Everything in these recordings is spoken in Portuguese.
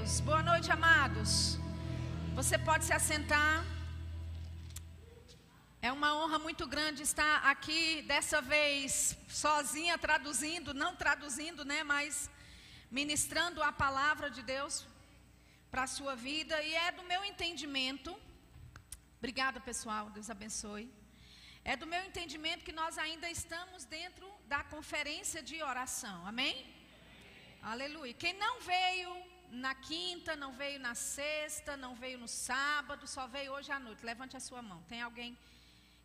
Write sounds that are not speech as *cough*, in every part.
Deus. Boa noite, amados. Você pode se assentar. É uma honra muito grande estar aqui, dessa vez sozinha, traduzindo, não traduzindo, né, mas ministrando a palavra de Deus para a sua vida. E é do meu entendimento, obrigada pessoal, Deus abençoe. É do meu entendimento que nós ainda estamos dentro da conferência de oração, amém? Aleluia. Quem não veio na quinta, não veio na sexta, não veio no sábado, só veio hoje à noite. Levante a sua mão. Tem alguém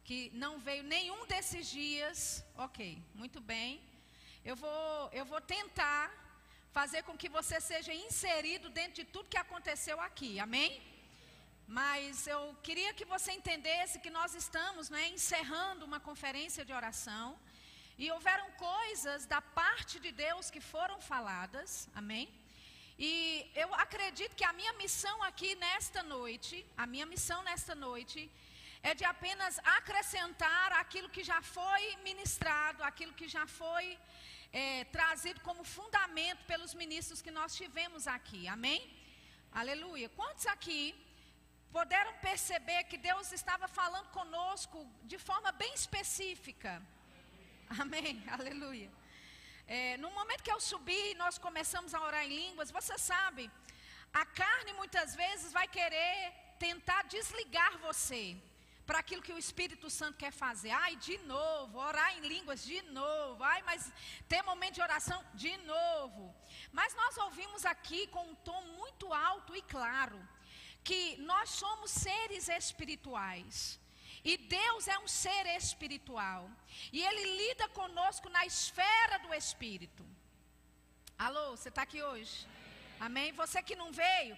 que não veio nenhum desses dias? Ok, muito bem. Eu vou, eu vou tentar fazer com que você seja inserido dentro de tudo que aconteceu aqui. Amém? Mas eu queria que você entendesse que nós estamos né, encerrando uma conferência de oração. E houveram coisas da parte de Deus que foram faladas, amém? E eu acredito que a minha missão aqui nesta noite, a minha missão nesta noite, é de apenas acrescentar aquilo que já foi ministrado, aquilo que já foi é, trazido como fundamento pelos ministros que nós tivemos aqui, amém? Aleluia. Quantos aqui puderam perceber que Deus estava falando conosco de forma bem específica? Amém, aleluia. É, no momento que eu subi nós começamos a orar em línguas, você sabe, a carne muitas vezes vai querer tentar desligar você para aquilo que o Espírito Santo quer fazer. Ai, de novo, orar em línguas de novo. Ai, mas ter momento de oração de novo. Mas nós ouvimos aqui com um tom muito alto e claro que nós somos seres espirituais. E Deus é um ser espiritual. E Ele lida conosco na esfera do Espírito. Alô, você está aqui hoje? Amém? Você que não veio,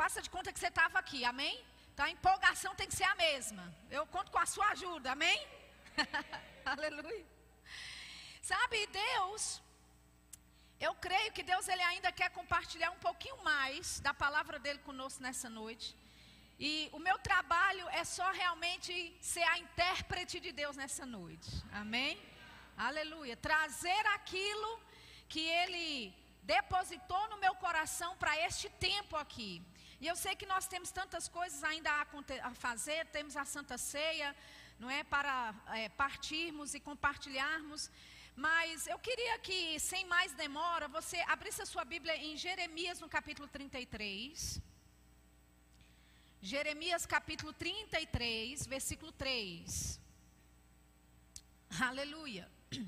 faça de conta que você estava aqui. Amém? Então a empolgação tem que ser a mesma. Eu conto com a sua ajuda. Amém? *laughs* Aleluia. Sabe, Deus, eu creio que Deus ele ainda quer compartilhar um pouquinho mais da palavra dele conosco nessa noite. E o meu trabalho é só realmente ser a intérprete de Deus nessa noite. Amém? Aleluia. Trazer aquilo que Ele depositou no meu coração para este tempo aqui. E eu sei que nós temos tantas coisas ainda a, fazer, temos a Santa Ceia, não é? Para é, partirmos e compartilharmos. Mas eu queria que, sem mais demora, você abrisse a sua Bíblia em Jeremias, no capítulo 33. Jeremias capítulo 33, versículo 3. Aleluia. *clears throat*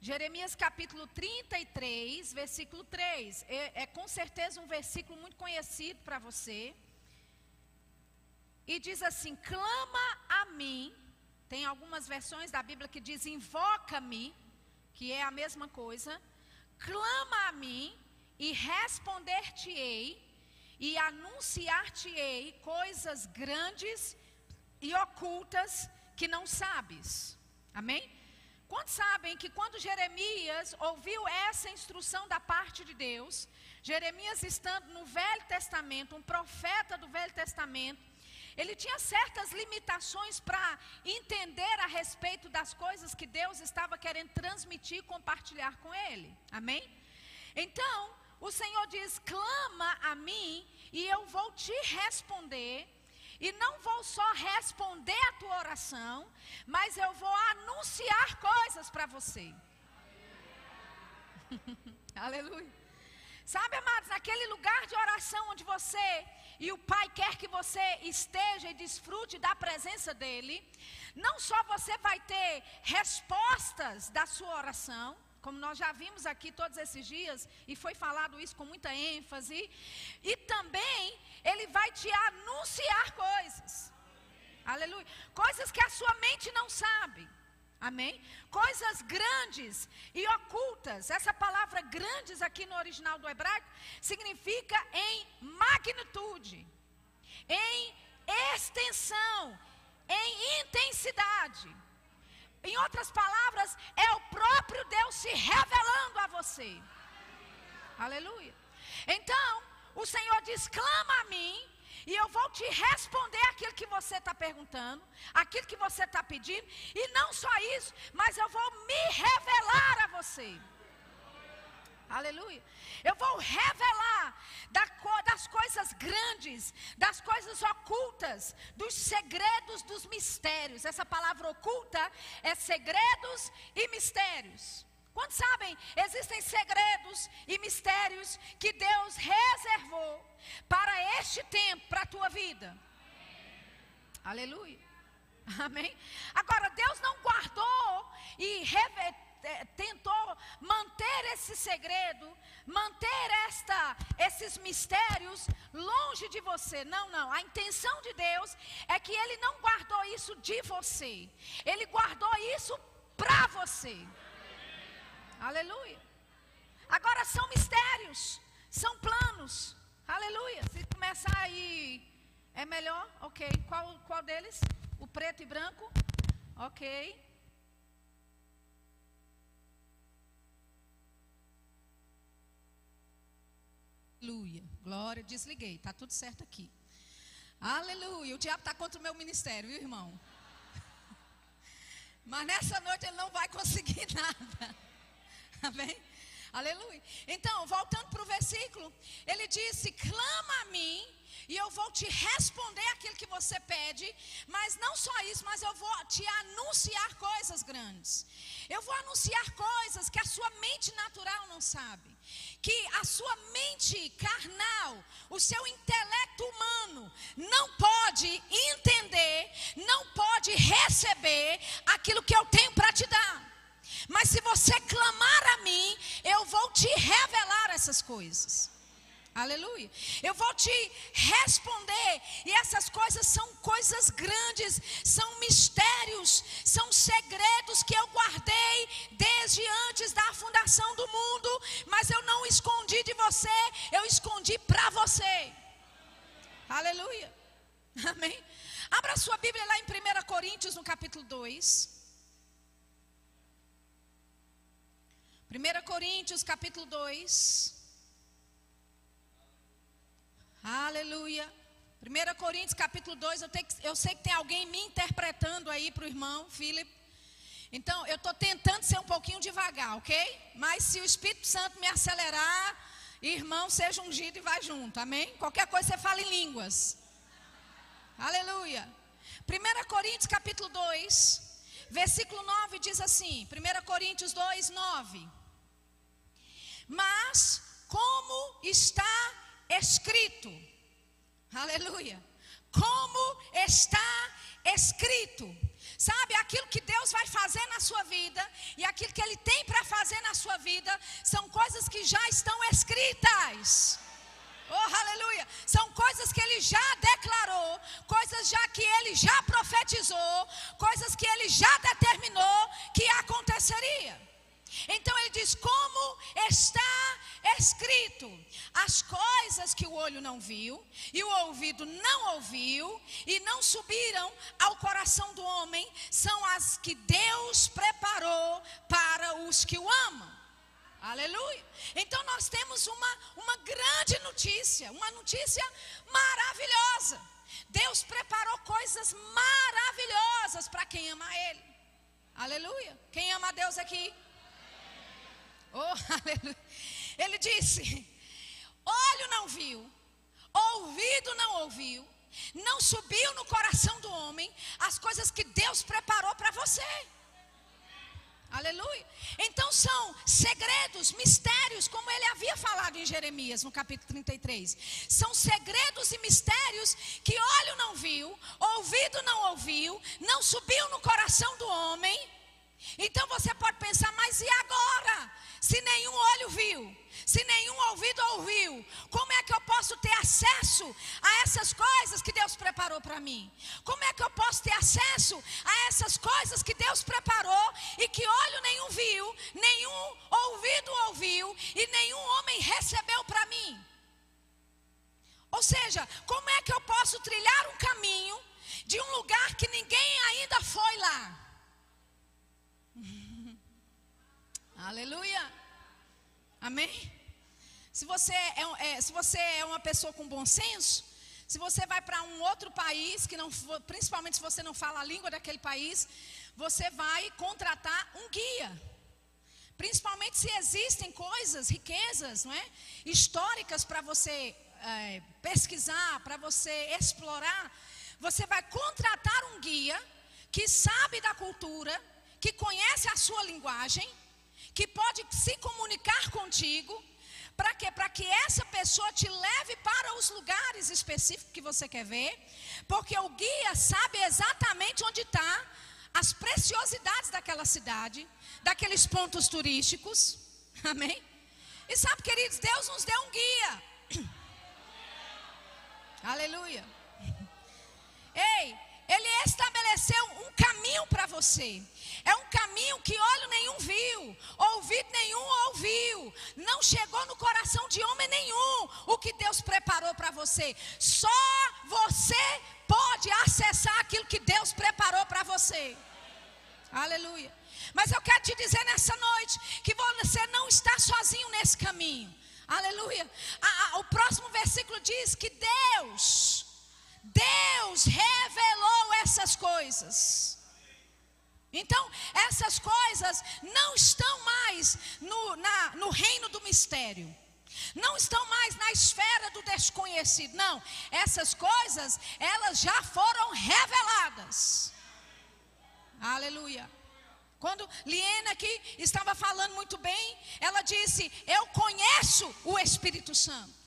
Jeremias capítulo 33, versículo 3. É, é com certeza um versículo muito conhecido para você. E diz assim: clama a mim. Tem algumas versões da Bíblia que diz invoca-me, que é a mesma coisa. Clama a mim e responder-te-ei e anunciar-te-ei coisas grandes e ocultas que não sabes. Amém? Quantos sabem que quando Jeremias ouviu essa instrução da parte de Deus, Jeremias estando no Velho Testamento, um profeta do Velho Testamento, ele tinha certas limitações para entender a respeito das coisas que Deus estava querendo transmitir e compartilhar com ele. Amém? Então, o Senhor diz: clama a mim e eu vou te responder. E não vou só responder a tua oração, mas eu vou anunciar coisas para você. *laughs* Aleluia. Sabe, amados, naquele lugar de oração onde você e o Pai quer que você esteja e desfrute da presença dEle, não só você vai ter respostas da sua oração, como nós já vimos aqui todos esses dias, e foi falado isso com muita ênfase, e também Ele vai te anunciar coisas. Aleluia. Coisas que a sua mente não sabe. Amém? Coisas grandes e ocultas. Essa palavra grandes aqui no original do hebraico significa em magnitude, em extensão, em intensidade. Em outras palavras, é o próprio Deus se revelando a você. Aleluia. Então, o Senhor diz: clama a mim, e eu vou te responder aquilo que você está perguntando, aquilo que você está pedindo, e não só isso, mas eu vou me revelar a você. Aleluia. Eu vou revelar das coisas grandes, das coisas ocultas, dos segredos, dos mistérios. Essa palavra oculta é segredos e mistérios. Quantos sabem? Existem segredos e mistérios que Deus reservou para este tempo, para a tua vida. Aleluia. Amém? Agora, Deus não guardou e tentou manter esse segredo, manter esta, esses mistérios longe de você. Não, não. A intenção de Deus é que Ele não guardou isso de você, Ele guardou isso para você. Aleluia. Agora são mistérios, são planos. Aleluia. Se começar aí, é melhor? Ok. Qual, qual deles? O preto e branco? Ok. Aleluia. Glória, desliguei. Está tudo certo aqui. Aleluia. O diabo está contra o meu ministério, viu, irmão? *laughs* Mas nessa noite ele não vai conseguir *laughs* nada. Amém? Aleluia. Então, voltando para o versículo, ele disse: clama a mim e eu vou te responder aquilo que você pede, mas não só isso, mas eu vou te anunciar coisas grandes. Eu vou anunciar coisas que a sua mente natural não sabe, que a sua mente carnal, o seu intelecto humano não pode entender, não pode receber aquilo que eu tenho para te dar. Mas se você clamar a mim, eu vou te revelar essas coisas. Aleluia. Eu vou te responder. E essas coisas são coisas grandes, são mistérios, são segredos que eu guardei desde antes da fundação do mundo, mas eu não escondi de você, eu escondi para você. Aleluia. Amém. Abra sua Bíblia lá em 1 Coríntios, no capítulo 2. 1 Coríntios, capítulo 2. Aleluia. 1 Coríntios capítulo 2, eu, eu, sei que tem alguém me interpretando aí para o irmão Filipe. Então, eu estou tentando ser um pouquinho devagar, ok? Mas se o Espírito Santo me acelerar, irmão, seja ungido e vai junto, amém? Qualquer coisa você fala em línguas. Aleluia. 1 Coríntios capítulo 2, versículo 9 diz assim: 1 Coríntios 2, 9. Mas como está escrito. Aleluia. Como está escrito. Sabe, aquilo que Deus vai fazer na sua vida e aquilo que Ele tem para fazer na sua vida são coisas que já estão escritas. Oh, aleluia! São coisas que ele já declarou, coisas já que ele já profetizou, coisas que ele já determinou que aconteceria. Então ele diz: Como está escrito, as coisas que o olho não viu, e o ouvido não ouviu, e não subiram ao coração do homem, são as que Deus preparou para os que o amam. Aleluia. Então nós temos uma, uma grande notícia, uma notícia maravilhosa. Deus preparou coisas maravilhosas para quem ama Ele. Aleluia. Quem ama Deus aqui? Oh, *laughs* aleluia. Ele disse: olho não viu, ouvido não ouviu, não subiu no coração do homem as coisas que Deus preparou para você. Aleluia. Então são segredos, mistérios, como ele havia falado em Jeremias, no capítulo 33. São segredos e mistérios que olho não viu, ouvido não ouviu, não subiu no coração do homem. Então você pode pensar, mas e agora? Se nenhum olho viu, se nenhum ouvido ouviu, como é que eu posso ter acesso a essas coisas que Deus preparou para mim? Como é que eu posso ter acesso a essas coisas que Deus preparou e que olho nenhum viu, nenhum ouvido ouviu e nenhum homem recebeu para mim? Ou seja, como é que eu posso trilhar um caminho de um lugar que ninguém ainda foi lá? Aleluia. Amém? Se você é, é, se você é uma pessoa com bom senso, se você vai para um outro país, que não, principalmente se você não fala a língua daquele país, você vai contratar um guia Principalmente se existem coisas, riquezas, não é? Históricas para você é, pesquisar, para você explorar. Você vai contratar um guia que sabe da cultura, que conhece a sua linguagem, que pode se comunicar contigo. Para quê? Para que essa pessoa te leve para os lugares específicos que você quer ver, porque o guia sabe exatamente onde está as preciosidades daquela cidade, daqueles pontos turísticos. *laughs* Amém? E sabe, queridos, Deus nos deu um guia. *coughs* Aleluia. Você. É um caminho que olho nenhum viu, ouvido nenhum ouviu, não chegou no coração de homem nenhum o que Deus preparou para você. Só você pode acessar aquilo que Deus preparou para você. Aleluia. Mas eu quero te dizer nessa noite que você não está sozinho nesse caminho. Aleluia. o próximo versículo diz que Deus, Deus revelou essas coisas. Então, essas coisas não estão mais no, na, no reino do mistério. Não estão mais na esfera do desconhecido. Não, essas coisas, elas já foram reveladas. Aleluia. Quando Liena aqui estava falando muito bem, ela disse: Eu conheço o Espírito Santo.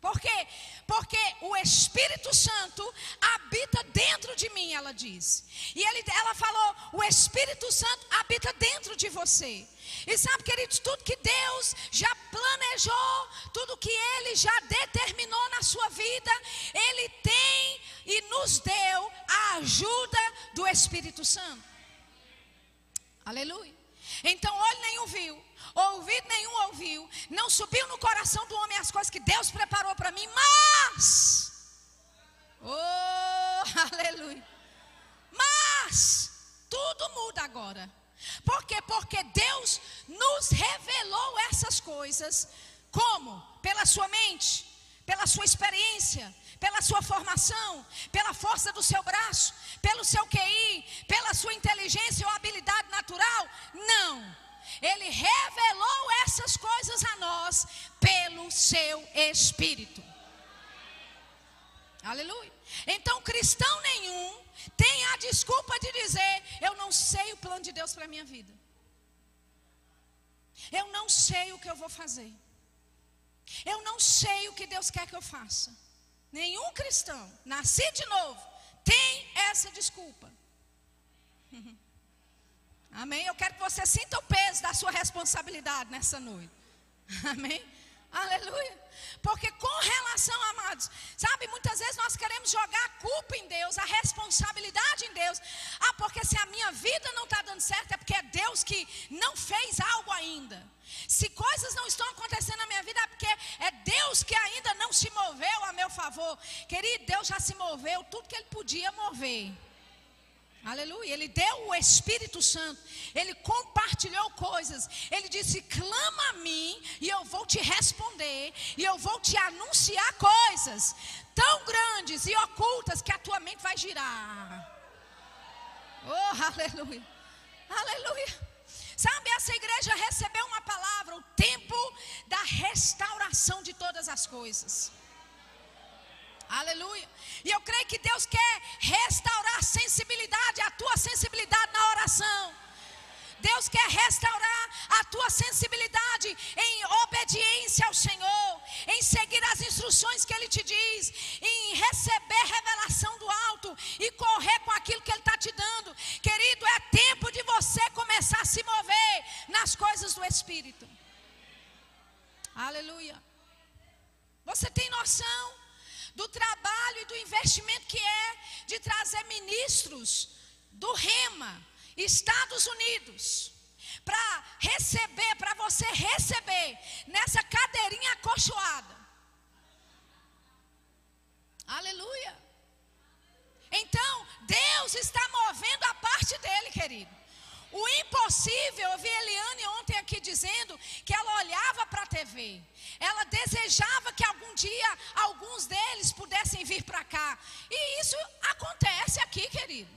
Por quê? Porque o Espírito Santo habita dentro de mim, ela disse. E ele, ela falou: o Espírito Santo habita dentro de você. E sabe, queridos, tudo que Deus já planejou, tudo que Ele já determinou na sua vida, Ele tem e nos deu a ajuda do Espírito Santo. Aleluia. Então, olho nenhum viu, ouvido nenhum ouviu, não subiu no coração do homem as coisas que Deus preparou para mim, mas, oh, *laughs* aleluia, mas, tudo muda agora. Por quê? Porque Deus nos revelou essas coisas, como? Pela sua mente, pela sua experiência, pela sua formação, pela força do seu braço, pelo seu QI, pela sua inteligência ou habilidade natural. Não. Ele revelou essas coisas a nós pelo seu Espírito. Aleluia. Então, cristão nenhum tem a desculpa de dizer: Eu não sei o plano de Deus para a minha vida. Eu não sei o que eu vou fazer. Eu não sei o que Deus quer que eu faça. Nenhum cristão, nascido de novo, tem essa desculpa. Amém? Eu quero que você sinta o peso da sua responsabilidade nessa noite. *laughs* Amém? Aleluia. Porque com relação, amados, sabe, muitas vezes nós queremos jogar a culpa em Deus, a responsabilidade em Deus. Ah, porque se a minha vida não está dando certo, é porque é Deus que não fez algo ainda. Se coisas não estão acontecendo na minha vida, é porque é Deus que ainda não se moveu a meu favor. Querido, Deus já se moveu tudo que Ele podia mover. Aleluia. Ele deu o Espírito Santo. Ele compartilhou coisas. Ele disse: clama a mim e eu vou te responder. E eu vou te anunciar coisas tão grandes e ocultas que a tua mente vai girar. Oh, aleluia. Aleluia. Sabe, essa igreja recebeu uma palavra, o tempo da restauração de todas as coisas. Aleluia. E eu creio que Deus quer restaurar a sensibilidade, a tua sensibilidade na oração. Deus quer restaurar a tua sensibilidade em obediência ao Senhor, em seguir as instruções que Ele te diz, em receber revelação do alto e correr com aquilo que Ele está te dando. Querido, é tempo de você começar a se mover nas coisas do Espírito. Aleluia. Você tem noção? Do trabalho e do investimento que é de trazer ministros do REMA, Estados Unidos, para receber, para você receber nessa cadeirinha acolchoada. Aleluia. Então, Deus está movendo a parte dele, querido. O impossível, eu vi a Eliane ontem aqui dizendo que ela olhava para a TV. Ela desejava que algum dia alguns deles pudessem vir para cá. E isso acontece aqui, querido.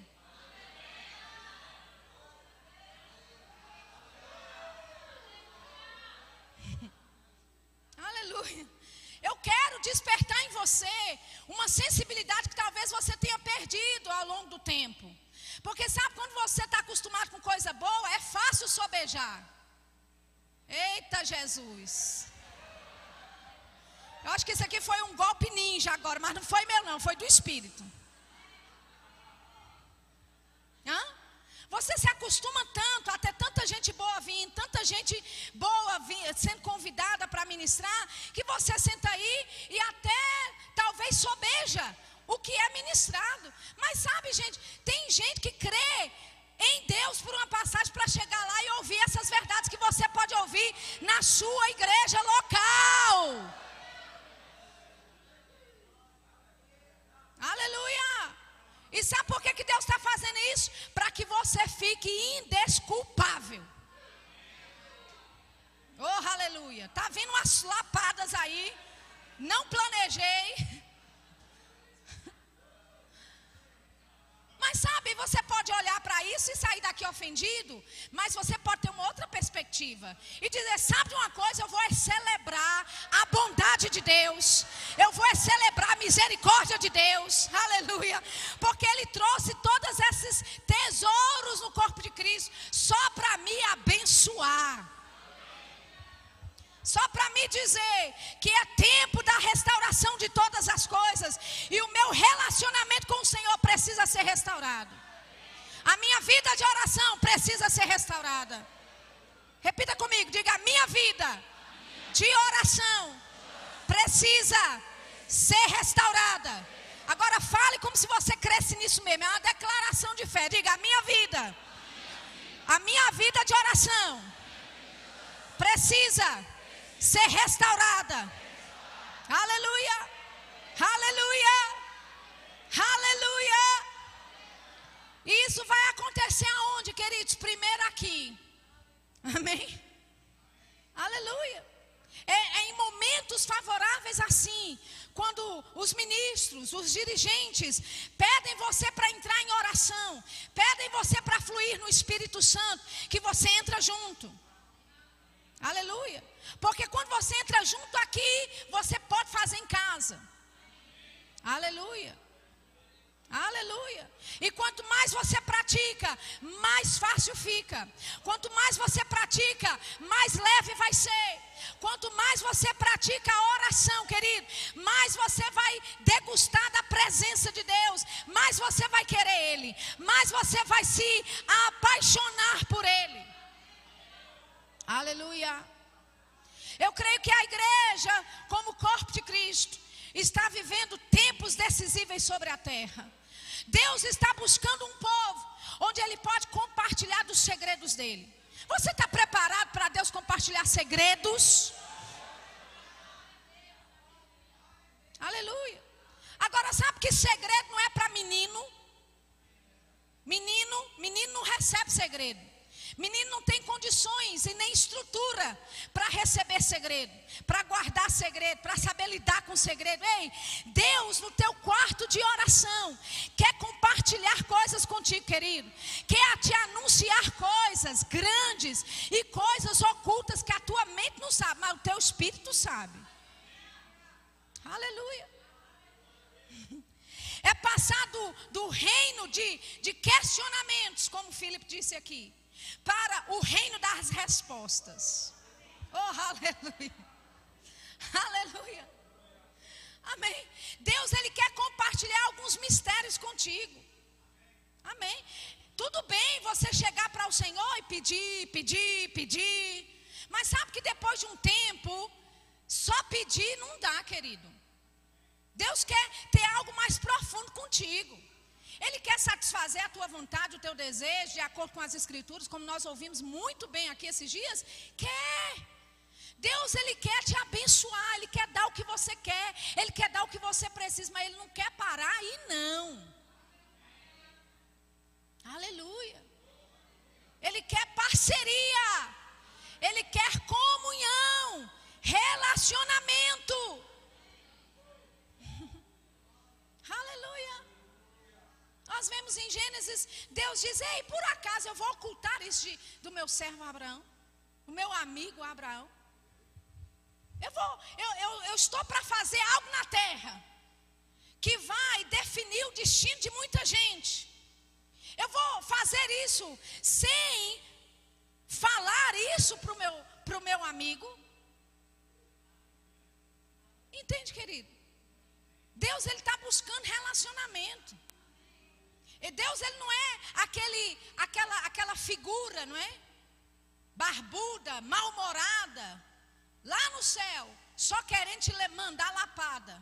*laughs* Aleluia. Eu quero despertar em você uma sensibilidade que talvez você tenha perdido ao longo do tempo. Porque sabe quando você está acostumado com coisa boa, é fácil sobejar. Eita Jesus. Eu acho que isso aqui foi um golpe ninja agora, mas não foi meu não, foi do Espírito. Hã? Você se acostuma tanto a ter tanta gente boa vindo, tanta gente boa vindo, sendo convidada para ministrar, que você senta aí e até talvez sobeja o que é ministrado. Mas sabe, gente, tem gente que crê em Deus por uma passagem para chegar lá e ouvir essas verdades que você pode ouvir na sua igreja local. Aleluia! E sabe por que, que Deus está fazendo isso? Para que você fique indesculpável. Oh, aleluia. Tá vindo umas lapadas aí. Não planejei. Mas sabe, você pode olhar para isso e sair daqui ofendido, mas você pode ter uma outra perspectiva e dizer: sabe uma coisa, eu vou celebrar a bondade de Deus, eu vou celebrar a misericórdia de Deus, *laughs* aleluia, porque Ele trouxe todos esses tesouros no corpo de Cristo só para me abençoar. Só para me dizer que é tempo ser restaurado. A minha vida de oração precisa ser restaurada. Repita comigo, diga: a minha vida de oração precisa ser restaurada. Agora fale como se você cresce nisso mesmo. É uma declaração de fé. Diga: a minha vida, a minha vida de oração precisa ser restaurada. Aleluia! Aleluia! Aleluia! E isso vai acontecer aonde, queridos? Primeiro aqui. Amém? Aleluia! É, é, em momentos favoráveis assim, quando os ministros, os dirigentes, pedem você para entrar em oração, pedem você para fluir no Espírito Santo, que você entra junto. Aleluia. Porque quando você entra junto aqui, você pode fazer em casa. Aleluia. Aleluia. E quanto mais você pratica, mais fácil fica. Quanto mais você pratica, mais leve vai ser. Quanto mais você pratica a oração, querido, mais você vai degustar da presença de Deus, mais você vai querer Ele, mais você vai se apaixonar por Ele. Aleluia. Eu creio que a igreja, como corpo de Cristo, está vivendo tempos decisíveis sobre a terra. Deus está buscando um povo onde Ele pode compartilhar dos segredos dele. Você está preparado para Deus compartilhar segredos? Aleluia. Agora, sabe que segredo não é para menino? Menino, menino não recebe segredo. Menino não tem condições e nem estrutura para receber segredo, para guardar segredo, para saber lidar com segredo. Ei, Deus no teu quarto de oração quer compartilhar coisas contigo, querido. Quer te anunciar coisas grandes e coisas ocultas que a tua mente não sabe, mas o teu espírito sabe. Aleluia. É passar do, reino de, de questionamentos, como Filipe disse aqui para o reino das respostas. Oh, aleluia. Aleluia. Amém. Deus ele quer compartilhar alguns mistérios contigo. Amém. Tudo bem você chegar para o Senhor e pedir, pedir, pedir. Mas sabe que depois de um tempo, só pedir não dá, querido. Deus quer ter algo mais profundo contigo. Ele quer satisfazer a tua vontade, o teu desejo, de acordo com as escrituras, como nós ouvimos muito bem aqui esses dias? Quer. Deus, Ele quer te abençoar, Ele quer dar o que você quer, Ele quer dar o que você precisa, mas Ele não quer parar e não. Aleluia. Ele quer parceria, Ele quer comunhão, relacionamento. Aleluia. Nós vemos em Gênesis, Deus diz: Ei, por acaso eu vou ocultar isso de, do meu servo Abraão, o meu amigo Abraão. Eu, vou, eu, eu, eu estou para fazer algo na terra que vai definir o destino de muita gente. Eu vou fazer isso sem falar isso para o meu, pro meu amigo. Entende, querido? Deus ele está buscando relacionamento. E Deus ele não é aquele, aquela, aquela figura, não é? Barbuda, mal-humorada, lá no céu, só querendo te mandar lapada,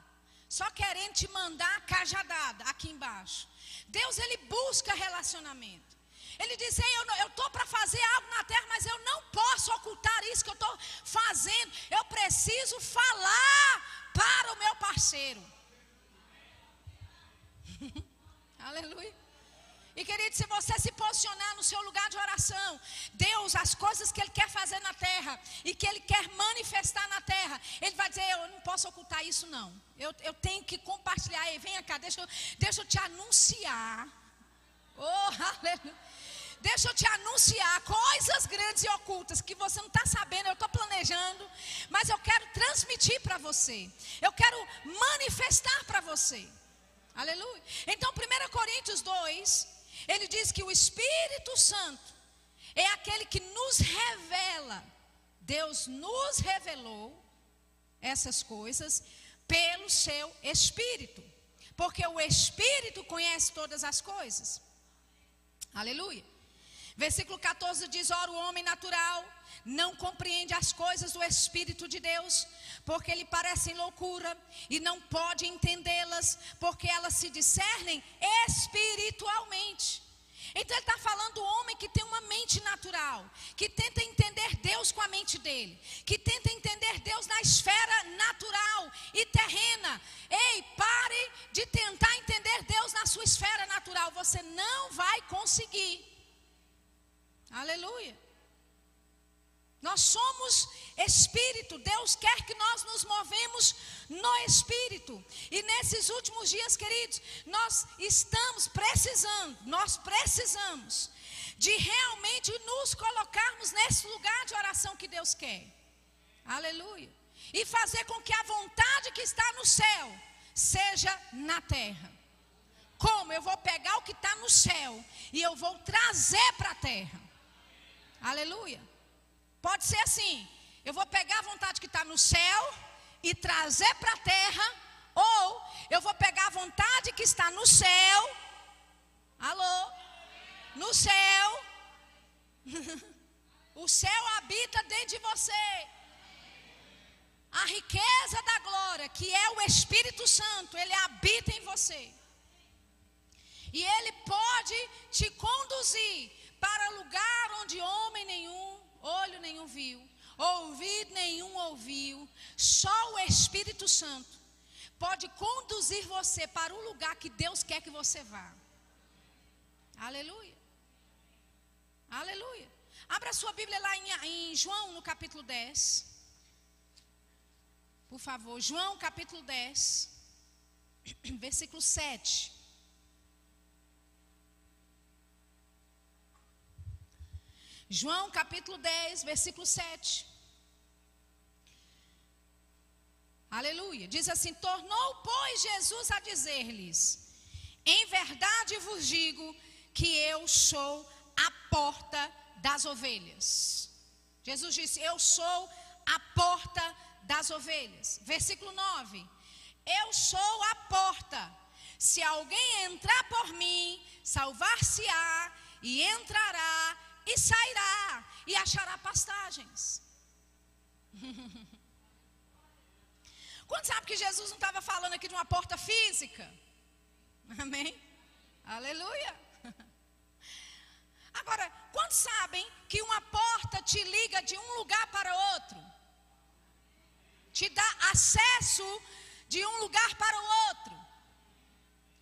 só querendo te mandar cajadada aqui embaixo. Deus ele busca relacionamento. Ele diz: Eu estou para fazer algo na terra, mas eu não posso ocultar isso que eu estou fazendo. Eu preciso falar para o meu parceiro. *laughs* Aleluia. E querido, se você se posicionar no seu lugar de oração, Deus, as coisas que Ele quer fazer na terra e que Ele quer manifestar na terra, Ele vai dizer: Eu não posso ocultar isso, não. Eu, eu tenho que compartilhar. E vem cá, deixa eu, deixa eu te anunciar. Oh, *laughs* aleluia. Deixa eu te anunciar coisas grandes e ocultas que você não está sabendo, eu estou planejando, mas eu quero transmitir para você. Eu quero manifestar para você. Aleluia. Então, 1 Coríntios 2, ele diz que o Espírito Santo é aquele que nos revela. Deus nos revelou essas coisas pelo seu Espírito. Porque o Espírito conhece todas as coisas. Aleluia. Versículo 14 diz: Ora, o homem natural não compreende as coisas do Espírito de Deus, porque lhe parecem loucura, e não pode entendê-las, porque elas se discernem espiritualmente. Então ele está falando do homem que tem uma mente natural, que tenta entender Deus com a mente dele, que tenta entender Deus na esfera natural e terrena. Ei, pare de tentar entender Deus na sua esfera natural, você não vai conseguir. Aleluia. Nós somos espírito, Deus quer que nós nos movemos no espírito. E nesses últimos dias, queridos, nós estamos precisando, nós precisamos de realmente nos colocarmos nesse lugar de oração que Deus quer. Aleluia. E fazer com que a vontade que está no céu seja na terra. Como? Eu vou pegar o que está no céu e eu vou trazer para a terra. Aleluia. Pode ser assim: eu vou pegar a vontade que está no céu e trazer para a terra, ou eu vou pegar a vontade que está no céu, alô, no céu, *laughs* o céu habita dentro de você. A riqueza da glória, que é o Espírito Santo, ele habita em você. E ele pode te conduzir para lugar onde homem nenhum olho nenhum viu, ouvido nenhum ouviu, só o Espírito Santo pode conduzir você para o lugar que Deus quer que você vá. Aleluia. Aleluia. Abra sua Bíblia lá em, em João, no capítulo 10. Por favor, João capítulo 10, *clears throat* versículo 7. João capítulo 10, versículo 7. Aleluia. Diz assim: Tornou, pois, Jesus a dizer-lhes: Em verdade vos digo que eu sou a porta das ovelhas. Jesus disse: Eu sou a porta das ovelhas. Versículo 9: Eu sou a porta. Se alguém entrar por mim, salvar-se-á e entrará e sairá e achará pastagens. *laughs* Quando sabe que Jesus não estava falando aqui de uma porta física? *laughs* Amém? Aleluia. *laughs* Agora, quantos sabem que uma porta te liga de um lugar para outro? Te dá acesso de um lugar para o outro.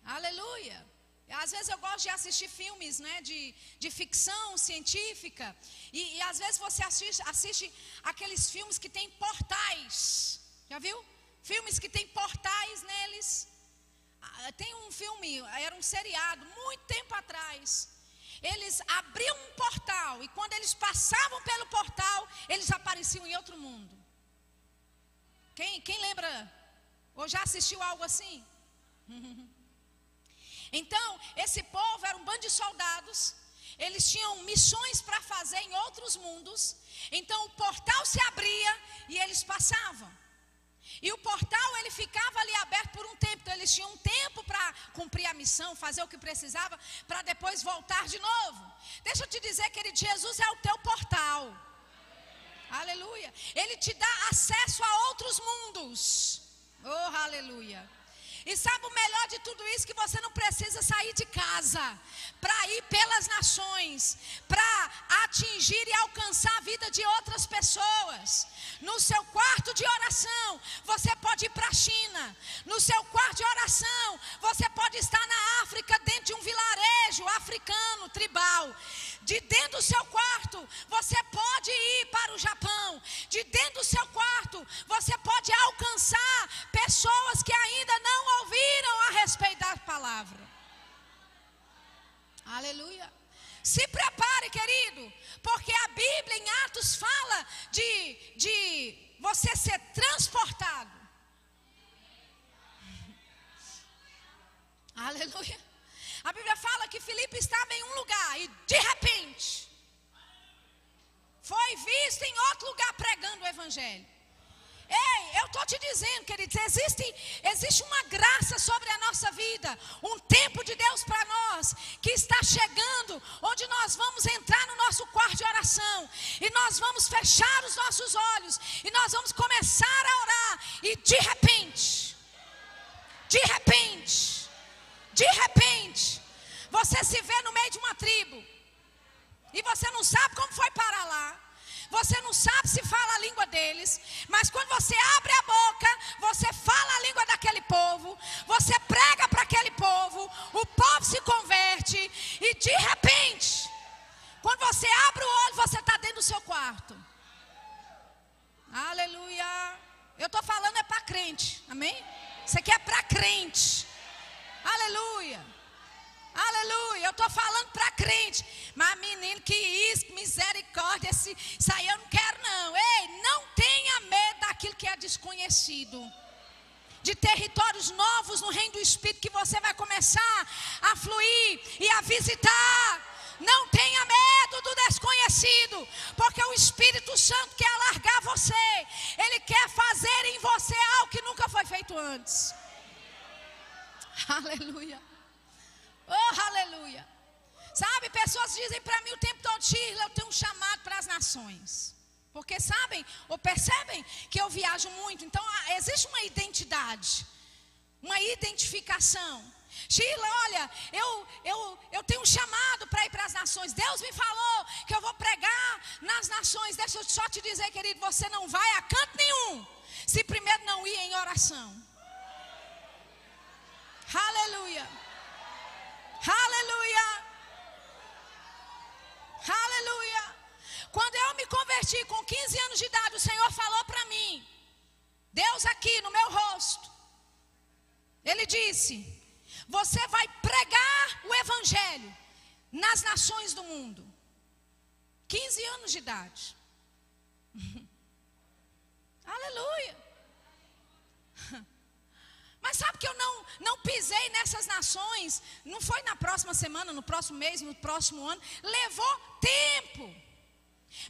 Aleluia. Às vezes eu gosto de assistir filmes né, de, de ficção científica. E, e às vezes você assiste, assiste aqueles filmes que tem portais. Já viu? Filmes que tem portais neles. Ah, tem um filme, era um seriado, muito tempo atrás. Eles abriam um portal e quando eles passavam pelo portal, eles apareciam em outro mundo. Quem, quem lembra? Ou já assistiu algo assim? *laughs* Então, esse povo era um bando de soldados. Eles tinham missões para fazer em outros mundos. Então, o portal se abria e eles passavam. E o portal ele ficava ali aberto por um tempo. Então eles tinham um tempo para cumprir a missão, fazer o que precisava, para depois voltar de novo. Deixa eu te dizer, querido, Jesus é o teu portal. Aleluia. Ele te dá acesso a outros mundos. Oh, aleluia. E sabe o melhor de tudo isso? Que você não precisa sair de casa para ir pelas nações, para atingir e alcançar a vida de outras pessoas. No seu quarto de oração, você pode ir para a China. No seu quarto de oração, você pode estar na África, dentro de um vilarejo africano, tribal. De dentro do seu quarto, você pode ir para o Japão. De dentro do seu quarto, você pode alcançar pessoas que ainda não ouviram a respeito da palavra. Aleluia. Se prepare, querido, porque a Bíblia em Atos fala de, de você ser transportado. *laughs* Aleluia. A Bíblia fala que Filipe estava em um lugar e de repente foi visto em outro lugar pregando o Evangelho. Ei, eu estou te dizendo, queridos, existe, existe uma graça sobre a nossa vida, um tempo de Deus para nós, que está chegando, onde nós vamos entrar no nosso quarto de oração, e nós vamos fechar os nossos olhos, e nós vamos começar a orar, e de repente, de repente, de repente, você se vê no meio de uma tribo, e você não sabe como foi parar lá. Você não sabe se fala a língua deles, mas quando você abre a boca, você fala a língua identificação. Sheila, olha, eu, eu, eu tenho um chamado para ir para as nações. Deus me falou que eu vou pregar nas nações. Deixa eu só te dizer, querido, você não vai a canto nenhum se primeiro não ir em oração. Aleluia. Aleluia. Aleluia. Quando eu me converti com 15 anos de idade, o Senhor falou para mim, Deus aqui no meu rosto, disse: Você vai pregar o Evangelho nas nações do mundo. 15 anos de idade. *laughs* Aleluia. *laughs* Mas sabe que eu não, não pisei nessas nações, não foi na próxima semana, no próximo mês, no próximo ano, levou tempo.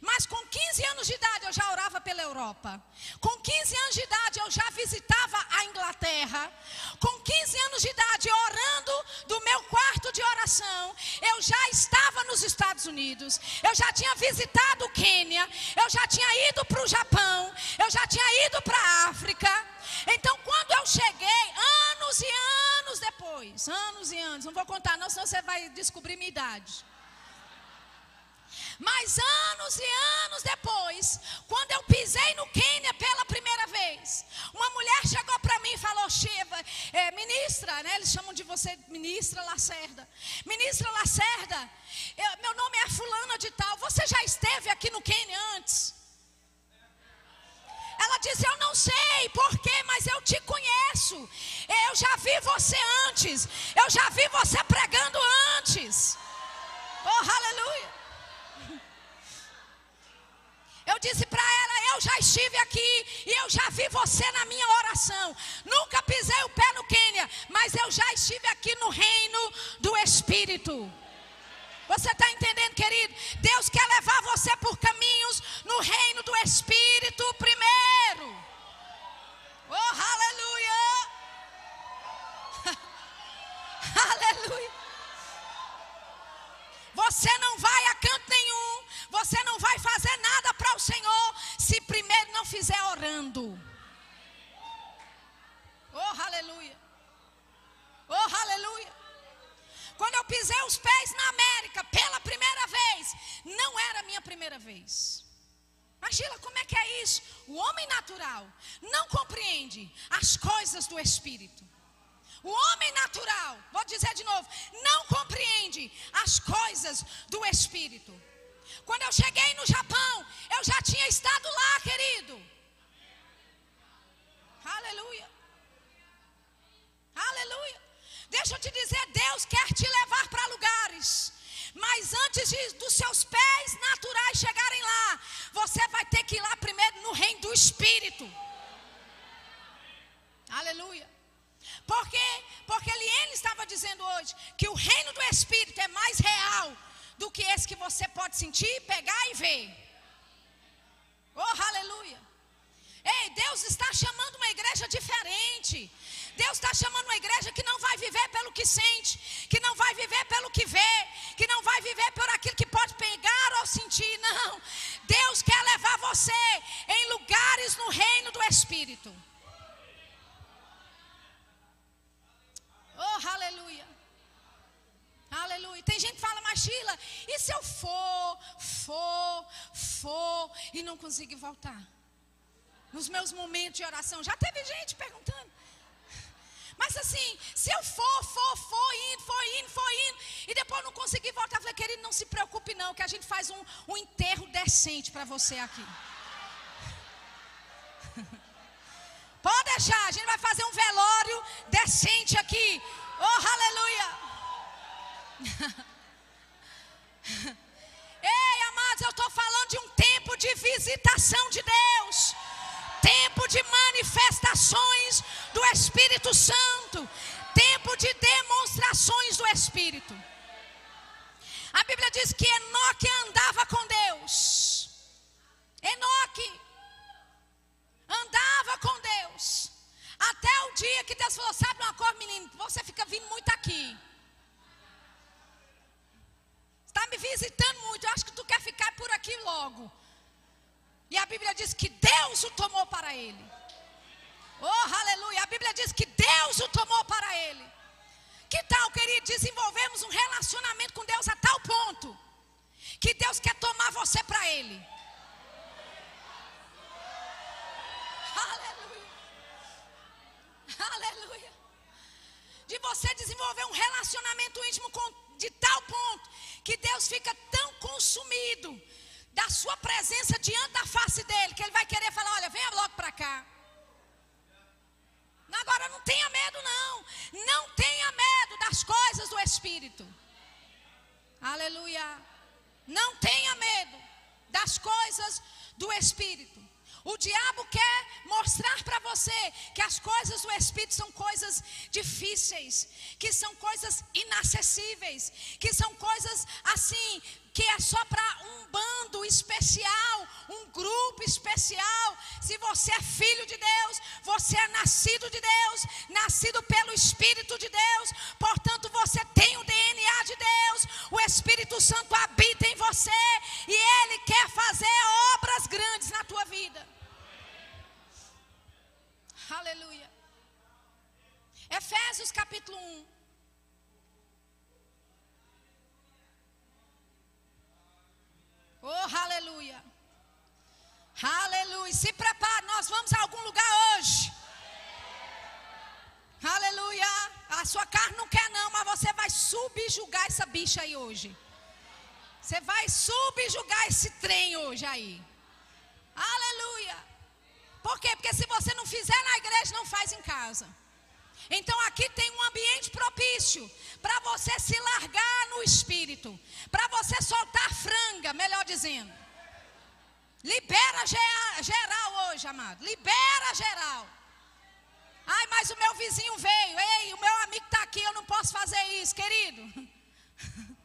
Mas com 15 anos de idade eu já orava pela Europa. Com 15 anos de idade eu já visitava a Inglaterra. Com 15 anos de idade, orando do meu quarto de oração, eu já estava nos Estados Unidos. Eu já tinha visitado o Quênia. Eu já tinha ido para o Japão. Eu já tinha ido para a África. Então, quando eu cheguei, anos e anos depois, anos e anos, não vou contar, não, senão você vai descobrir minha idade. Mas anos e anos depois, quando eu pisei no Quênia pela primeira vez, uma mulher chegou para mim e falou: Shiva, é, ministra, né? Eles chamam de você ministra Lacerda. Ministra Lacerda, eu, meu nome é Fulana de Tal. Você já esteve aqui no Quênia antes? Ela disse: Eu não sei porquê, mas eu te conheço. Eu já vi você antes. Eu já vi você pregando antes. Oh, aleluia. Eu disse para ela: Eu já estive aqui e eu já vi você na minha oração. Nunca pisei o pé no Quênia, mas eu já estive aqui no reino do Espírito. Você está entendendo, querido? Deus quer levar você por caminhos no reino do Espírito primeiro. Oh, aleluia! *laughs* aleluia! Você não vai a canto nenhum, você não vai fazer nada para o Senhor se primeiro não fizer orando. Oh, aleluia! Oh, aleluia! Quando eu pisei os pés na América pela primeira vez, não era a minha primeira vez. Sheila, como é que é isso? O homem natural não compreende as coisas do Espírito. O homem natural, vou dizer de novo, não compreende as coisas do Espírito. Quando eu cheguei no Japão, eu já tinha estado lá, querido. Aleluia. Aleluia. Deixa eu te dizer, Deus quer te levar para lugares. Mas antes de, dos seus pés naturais chegarem lá, você vai ter que ir lá primeiro no reino do Espírito. Aleluia. Por quê? Porque Eliane estava dizendo hoje que o reino do Espírito é mais real do que esse que você pode sentir, pegar e ver. Oh, aleluia. Ei, Deus está chamando uma igreja diferente. Deus está chamando uma igreja que não vai viver pelo que sente, que não vai viver pelo que vê, que não vai viver por aquilo que pode pegar ou sentir. Não. Deus quer levar você em lugares no reino do Espírito. Oh, aleluia. Aleluia. Tem gente que fala, mas Sheila, e se eu for, for, for e não conseguir voltar? Nos meus momentos de oração, já teve gente perguntando. Mas assim, se eu for, for, for indo, for indo, for indo, e depois não conseguir voltar, eu falei, querido, não se preocupe não, que a gente faz um, um enterro decente para você aqui. *laughs* Pode deixar, a gente vai fazer um velório decente aqui. Oh, aleluia! *laughs* Ei, amados, eu estou falando de um tempo de visitação de Deus tempo de manifestações do Espírito Santo, tempo de demonstrações do Espírito. A Bíblia diz que Enoque andava com Deus. Enoque andava com Deus. Até o dia que Deus falou: Sabe uma coisa, menino? Você fica vindo muito aqui. Está me visitando muito. Eu acho que tu quer ficar por aqui logo. E a Bíblia diz que Deus o tomou para ele. Oh, aleluia. A Bíblia diz que Deus o tomou para ele. Que tal, querido, desenvolvemos um relacionamento com Deus a tal ponto que Deus quer tomar você para ele. Aleluia. Aleluia. De você desenvolver um relacionamento íntimo com, de tal ponto que Deus fica tão consumido da sua presença diante da face dele, que ele vai querer falar: olha, venha logo para cá. Agora não tenha medo, não. Não tenha medo das coisas do Espírito. Aleluia. Não tenha medo das coisas do Espírito. O diabo quer mostrar para você que as coisas do Espírito são coisas difíceis, que são coisas inacessíveis, que são coisas assim que é só para um bando especial, um grupo especial. Se você é filho de Deus, você é nascido de Deus, nascido pelo Espírito de Deus, portanto você tem o DNA de Deus, o Espírito Santo habita em você e ele quer fazer obras grandes na tua vida. Aleluia. Efésios capítulo 1. Oh, aleluia. Aleluia. Se prepare, nós vamos a algum lugar hoje. Aleluia. A sua carne não quer, não, mas você vai subjugar essa bicha aí hoje. Você vai subjugar esse trem hoje aí. Aleluia. Por quê? Porque se você não fizer na igreja, não faz em casa. Então aqui tem um ambiente propício para você se largar no espírito, para você soltar franga, melhor dizendo. Libera geral hoje, amado. Libera geral. Ai, mas o meu vizinho veio. Ei, o meu amigo está aqui, eu não posso fazer isso, querido. *laughs*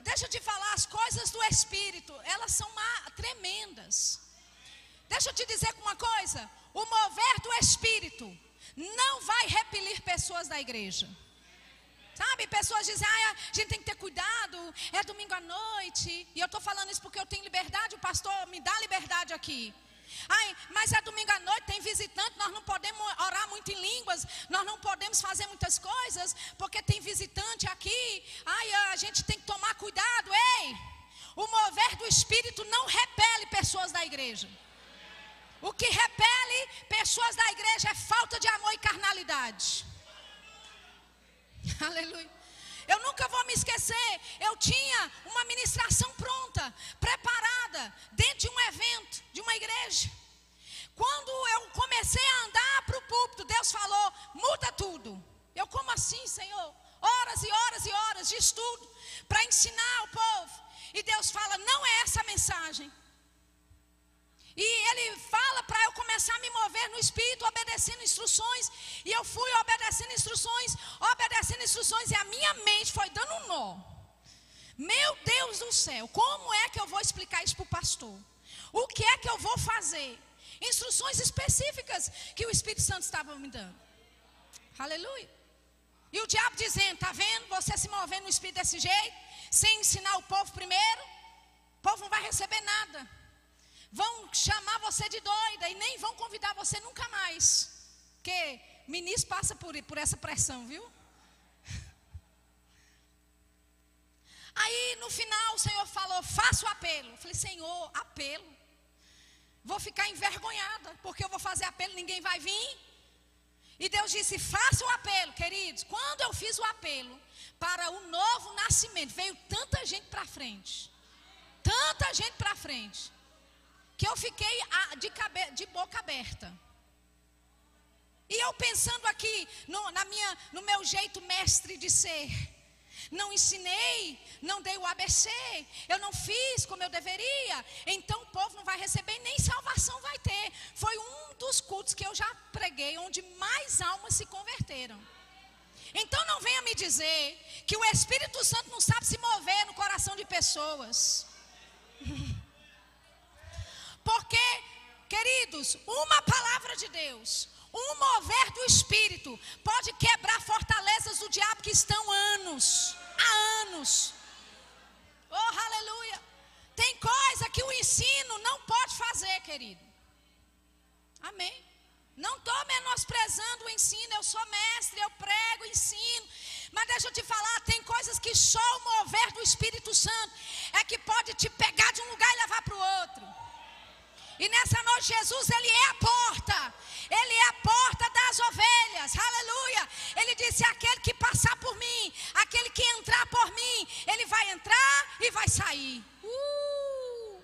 Deixa eu te falar, as coisas do Espírito, elas são tremendas. Deixa eu te dizer uma coisa: o mover do Espírito não vai repelir pessoas da igreja. Sabe, pessoas dizem, ah, a gente tem que ter cuidado, é domingo à noite. E eu estou falando isso porque eu tenho liberdade, o pastor me dá liberdade aqui. Ai, mas é domingo à noite, tem visitante, nós não podemos orar muito em línguas, nós não podemos fazer muitas coisas, porque tem visitante aqui. Ai, a gente tem que tomar cuidado. Ei, o mover do Espírito não repele pessoas da igreja. O que repele pessoas da igreja é falta de amor e carnalidade. *laughs* Aleluia. Eu nunca vou me esquecer. Eu tinha uma ministração pronta, preparada, dentro de um evento, de uma igreja. Quando eu comecei a andar para o púlpito, Deus falou: muda tudo. Eu, como assim, Senhor? Horas e horas e horas de estudo para ensinar o povo. E Deus fala: não é essa a mensagem. E ele fala para eu começar a me mover no espírito, obedecendo instruções. E eu fui obedecendo instruções, obedecendo instruções, e a minha mente foi dando um nó. Meu Deus do céu, como é que eu vou explicar isso para o pastor? O que é que eu vou fazer? Instruções específicas que o Espírito Santo estava me dando. Aleluia. E o diabo dizendo: está vendo? Você se movendo no espírito desse jeito, sem ensinar o povo primeiro, o povo não vai receber nada vão chamar você de doida e nem vão convidar você nunca mais. Porque ministro passa por, por essa pressão, viu? *laughs* Aí no final o Senhor falou: faça o apelo. Eu falei: Senhor, apelo. Vou ficar envergonhada, porque eu vou fazer apelo, ninguém vai vir. E Deus disse: faça o apelo, queridos. Quando eu fiz o apelo para o novo nascimento, veio tanta gente para frente. Tanta gente para frente que eu fiquei de, cabe, de boca aberta. E eu pensando aqui no, na minha, no meu jeito mestre de ser. Não ensinei, não dei o ABC, eu não fiz como eu deveria, então o povo não vai receber, nem salvação vai ter. Foi um dos cultos que eu já preguei, onde mais almas se converteram. Então não venha me dizer que o Espírito Santo não sabe se mover no coração de pessoas. Porque, queridos, uma palavra de Deus, um mover do Espírito, pode quebrar fortalezas do diabo que estão anos, há anos. Oh, aleluia. Tem coisa que o ensino não pode fazer, querido. Amém. Não estou menosprezando o ensino, eu sou mestre, eu prego, ensino. Mas deixa eu te falar, tem coisas que só o mover do Espírito Santo é que pode te pegar de um lugar e levar para o outro. E nessa noite, Jesus, Ele é a porta. Ele é a porta das ovelhas. Aleluia. Ele disse: aquele que passar por mim, aquele que entrar por mim, ele vai entrar e vai sair. Uh!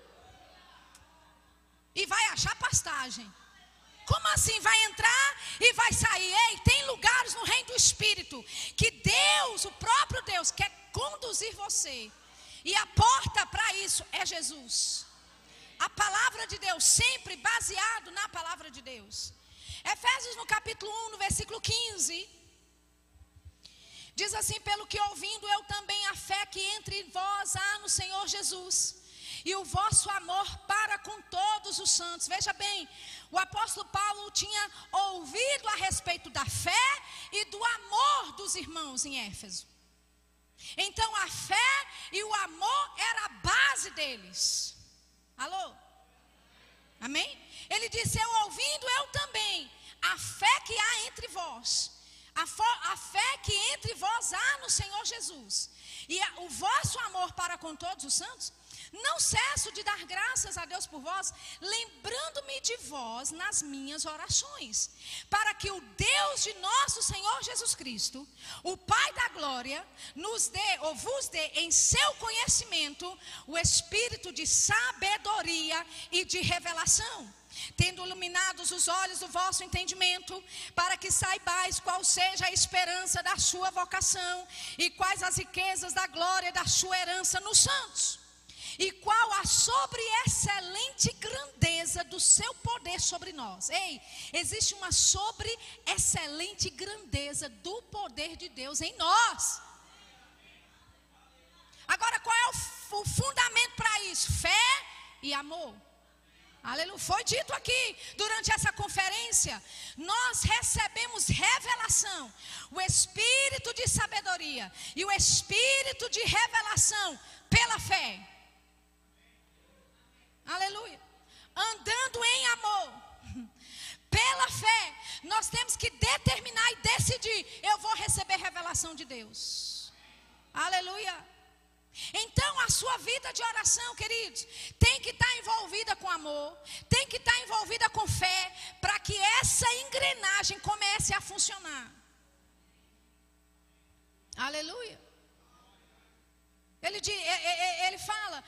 E vai achar pastagem. Como assim? Vai entrar e vai sair. Ei, tem lugares no reino do Espírito que Deus, o próprio Deus, quer conduzir você. E a porta para isso é Jesus a palavra de Deus, sempre baseado na palavra de Deus. Efésios no capítulo 1, no versículo 15. Diz assim: Pelo que ouvindo eu também a fé que entre vós há no Senhor Jesus, e o vosso amor para com todos os santos. Veja bem, o apóstolo Paulo tinha ouvido a respeito da fé e do amor dos irmãos em Éfeso. Então a fé e o amor era a base deles. Alô? Amém? Ele disse: Eu ouvindo, eu também. A fé que há entre vós. A, a fé que entre vós há no Senhor Jesus. E a, o vosso amor para com todos os santos não cesso de dar graças a Deus por vós, lembrando-me de vós nas minhas orações, para que o Deus de nosso Senhor Jesus Cristo, o Pai da glória, nos dê ou vos dê em seu conhecimento o espírito de sabedoria e de revelação tendo iluminados os olhos do vosso entendimento, para que saibais qual seja a esperança da sua vocação e quais as riquezas da glória da sua herança nos santos E qual a sobre excelente grandeza do seu poder sobre nós. Ei, existe uma sobre excelente grandeza do poder de Deus em nós. Agora, qual é o, o fundamento para isso? Fé e amor. Aleluia. Foi dito aqui durante essa conferência. Nós recebemos revelação, o espírito de sabedoria e o espírito de revelação pela fé. Aleluia. Andando em amor. Pela fé, nós temos que determinar e decidir: eu vou receber revelação de Deus. Aleluia. Então, a sua vida de oração, queridos, tem que estar envolvida com amor, tem que estar envolvida com fé, para que essa engrenagem comece a funcionar. Aleluia. Ele, diz, ele fala: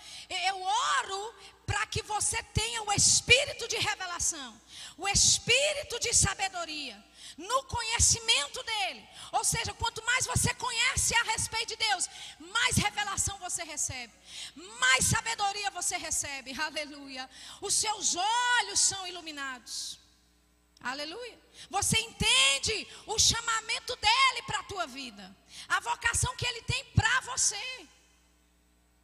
Eu oro para que você tenha o espírito de revelação, o espírito de sabedoria, no conhecimento dele. Ou seja, quanto mais você conhece a respeito de Deus, mais revelação você recebe, mais sabedoria você recebe. *laughs* Aleluia. Os seus olhos são iluminados. Aleluia. Você entende o chamamento dele para a tua vida, a vocação que ele tem para você.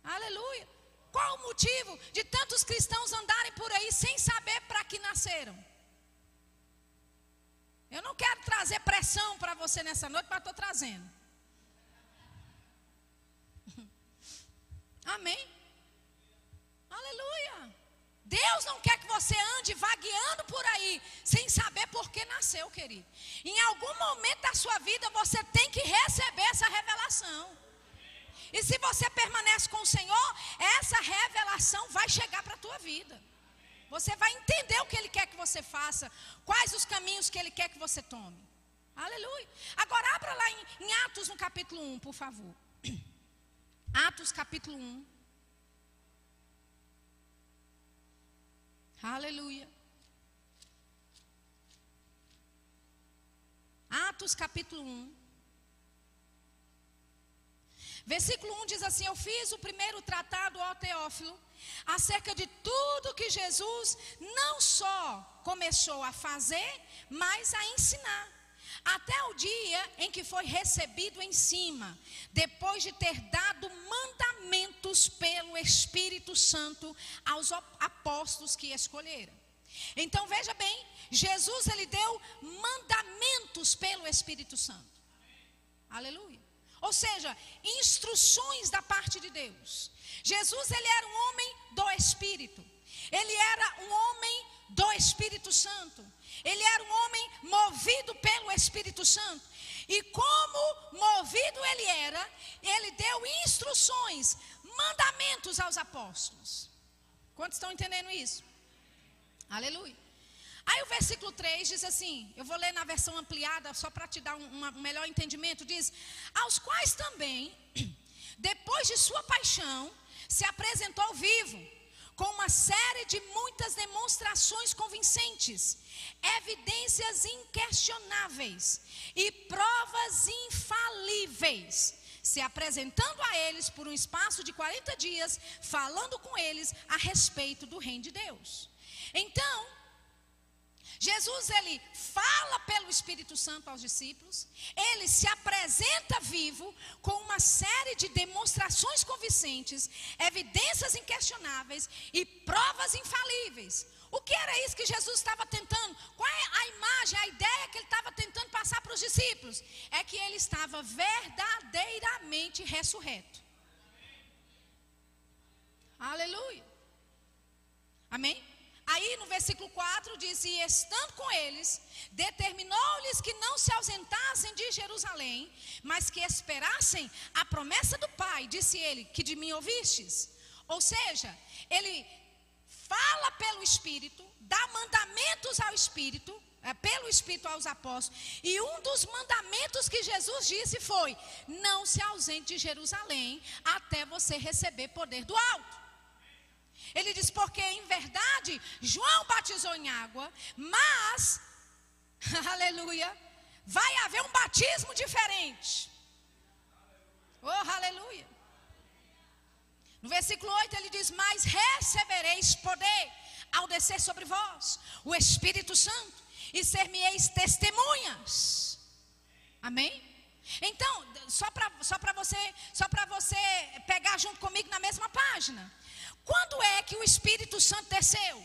Aleluia. Qual o motivo de tantos cristãos andarem por aí sem saber para que nasceram? Eu não quero trazer pressão para você nessa noite, mas estou trazendo. *laughs* Amém? Aleluia. Deus não quer que você ande vagueando por aí, sem saber por que nasceu, querido. Em algum momento da sua vida, você tem que receber essa revelação. E se você permanece com o Senhor, essa revelação vai chegar para a tua vida. Você vai entender o que Ele quer que você faça, quais os caminhos que Ele quer que você tome. Aleluia. Agora abra lá em, em Atos no capítulo 1, por favor. *clears throat* Atos capítulo 1. Aleluia. Atos capítulo 1. Versículo 1 diz assim: Eu fiz o primeiro tratado ao Teófilo acerca de tudo que Jesus não só começou a fazer, mas a ensinar. Até o dia em que foi recebido em cima, depois de ter dado mandamentos pelo Espírito Santo aos apóstolos que escolheram. Então veja bem, Jesus ele deu mandamentos pelo Espírito Santo. Aleluia. Ou seja, instruções da parte de Deus. Jesus, ele era um homem do Espírito. Ele era um homem do Espírito Santo. Ele era um homem movido pelo Espírito Santo. E como movido ele era, ele deu instruções, mandamentos aos apóstolos. Quantos estão entendendo isso? Aleluia. Aí o versículo 3 diz assim: eu vou ler na versão ampliada, só para te dar um, um melhor entendimento. Diz: Aos quais também, *clears throat* depois de sua paixão, se apresentou vivo, com uma série de muitas demonstrações convincentes, evidências inquestionáveis e provas infalíveis, se apresentando a eles por um espaço de 40 dias, falando com eles a respeito do reino de Deus. Então, Jesus ele fala pelo Espírito Santo aos discípulos, ele se apresenta vivo com uma série de demonstrações convincentes, evidências inquestionáveis e provas infalíveis. O que era isso que Jesus estava tentando? Qual é a imagem, a ideia que ele estava tentando passar para os discípulos? É que ele estava verdadeiramente ressurreto. Aleluia. Amém? Aí no versículo 4 diz: E estando com eles, determinou-lhes que não se ausentassem de Jerusalém, mas que esperassem a promessa do Pai, disse ele, que de mim ouvistes. Ou seja, ele fala pelo Espírito, dá mandamentos ao Espírito, é, pelo Espírito aos apóstolos. E um dos mandamentos que Jesus disse foi: Não se ausente de Jerusalém até você receber poder do alto. Ele diz: porque em verdade João batizou em água, mas, *laughs* aleluia, vai haver um batismo diferente. Oh, aleluia. No versículo 8 ele diz: Mas recebereis poder ao descer sobre vós o Espírito Santo, e ser-me-eis testemunhas. Amém? Então, só para só você, só você pegar junto comigo na mesma página. Quando é que o Espírito Santo desceu?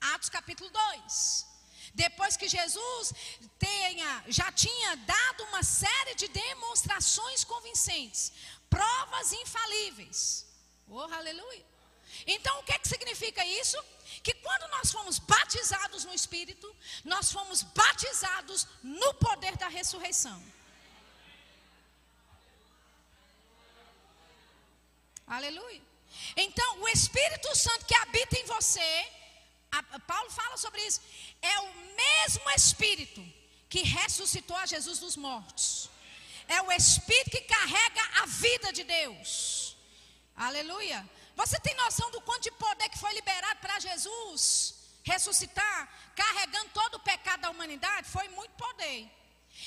Atos capítulo 2. Depois que Jesus tenha, já tinha dado uma série de demonstrações convincentes, provas infalíveis. Oh, aleluia. Então, o que, é que significa isso? Que quando nós fomos batizados no Espírito, nós fomos batizados no poder da ressurreição. Aleluia. Então, o Espírito Santo que habita em você, a, Paulo fala sobre isso, é o mesmo Espírito que ressuscitou a Jesus dos mortos. É o Espírito que carrega a vida de Deus. Aleluia. Você tem noção do quanto de poder que foi liberado para Jesus ressuscitar, carregando todo o pecado da humanidade? Foi muito poder.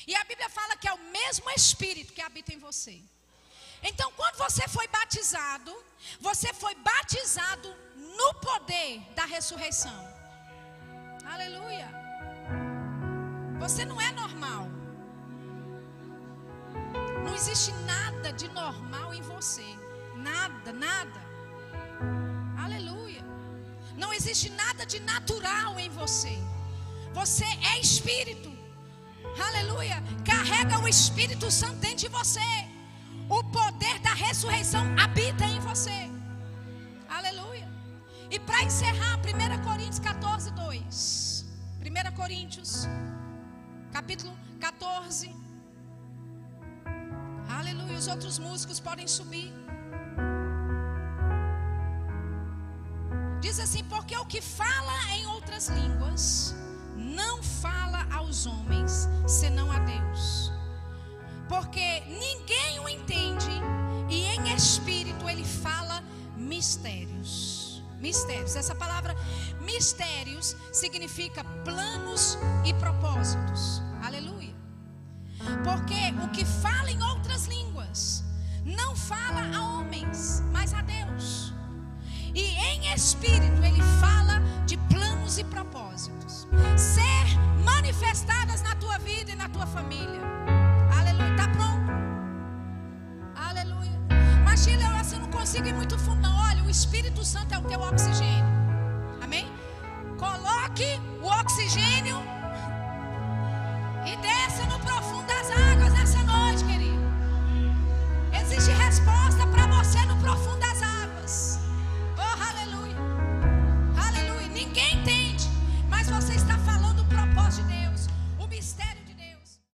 E a Bíblia fala que é o mesmo Espírito que habita em você. Então, quando você foi batizado, você foi batizado no poder da ressurreição. Aleluia. Você não é normal. Não existe nada de normal em você. Nada, nada. Aleluia. Não existe nada de natural em você. Você é espírito. Aleluia. Carrega o Espírito Santo dentro de você. O poder da ressurreição habita em você. Aleluia. E para encerrar, 1 Coríntios 14, 2. 1 Coríntios, capítulo 14. Aleluia. Os outros músicos podem subir. Diz assim: porque o que fala em outras línguas não fala aos homens, senão a Deus porque ninguém o entende e em espírito ele fala mistérios. Mistérios. Essa palavra mistérios significa planos e propósitos. Aleluia. Porque o que fala em outras línguas não fala a homens, mas a Deus. E em espírito ele fala de planos e propósitos. Ser manifestadas na tua vida e na tua família. Está pronto. Aleluia. Mas, Sheila, eu assim não consigo ir muito fundo, não. Olha, o Espírito Santo é o teu oxigênio. Amém? Coloque o oxigênio e desça no profundo das águas nessa noite, querido. Existe resposta para você no profundo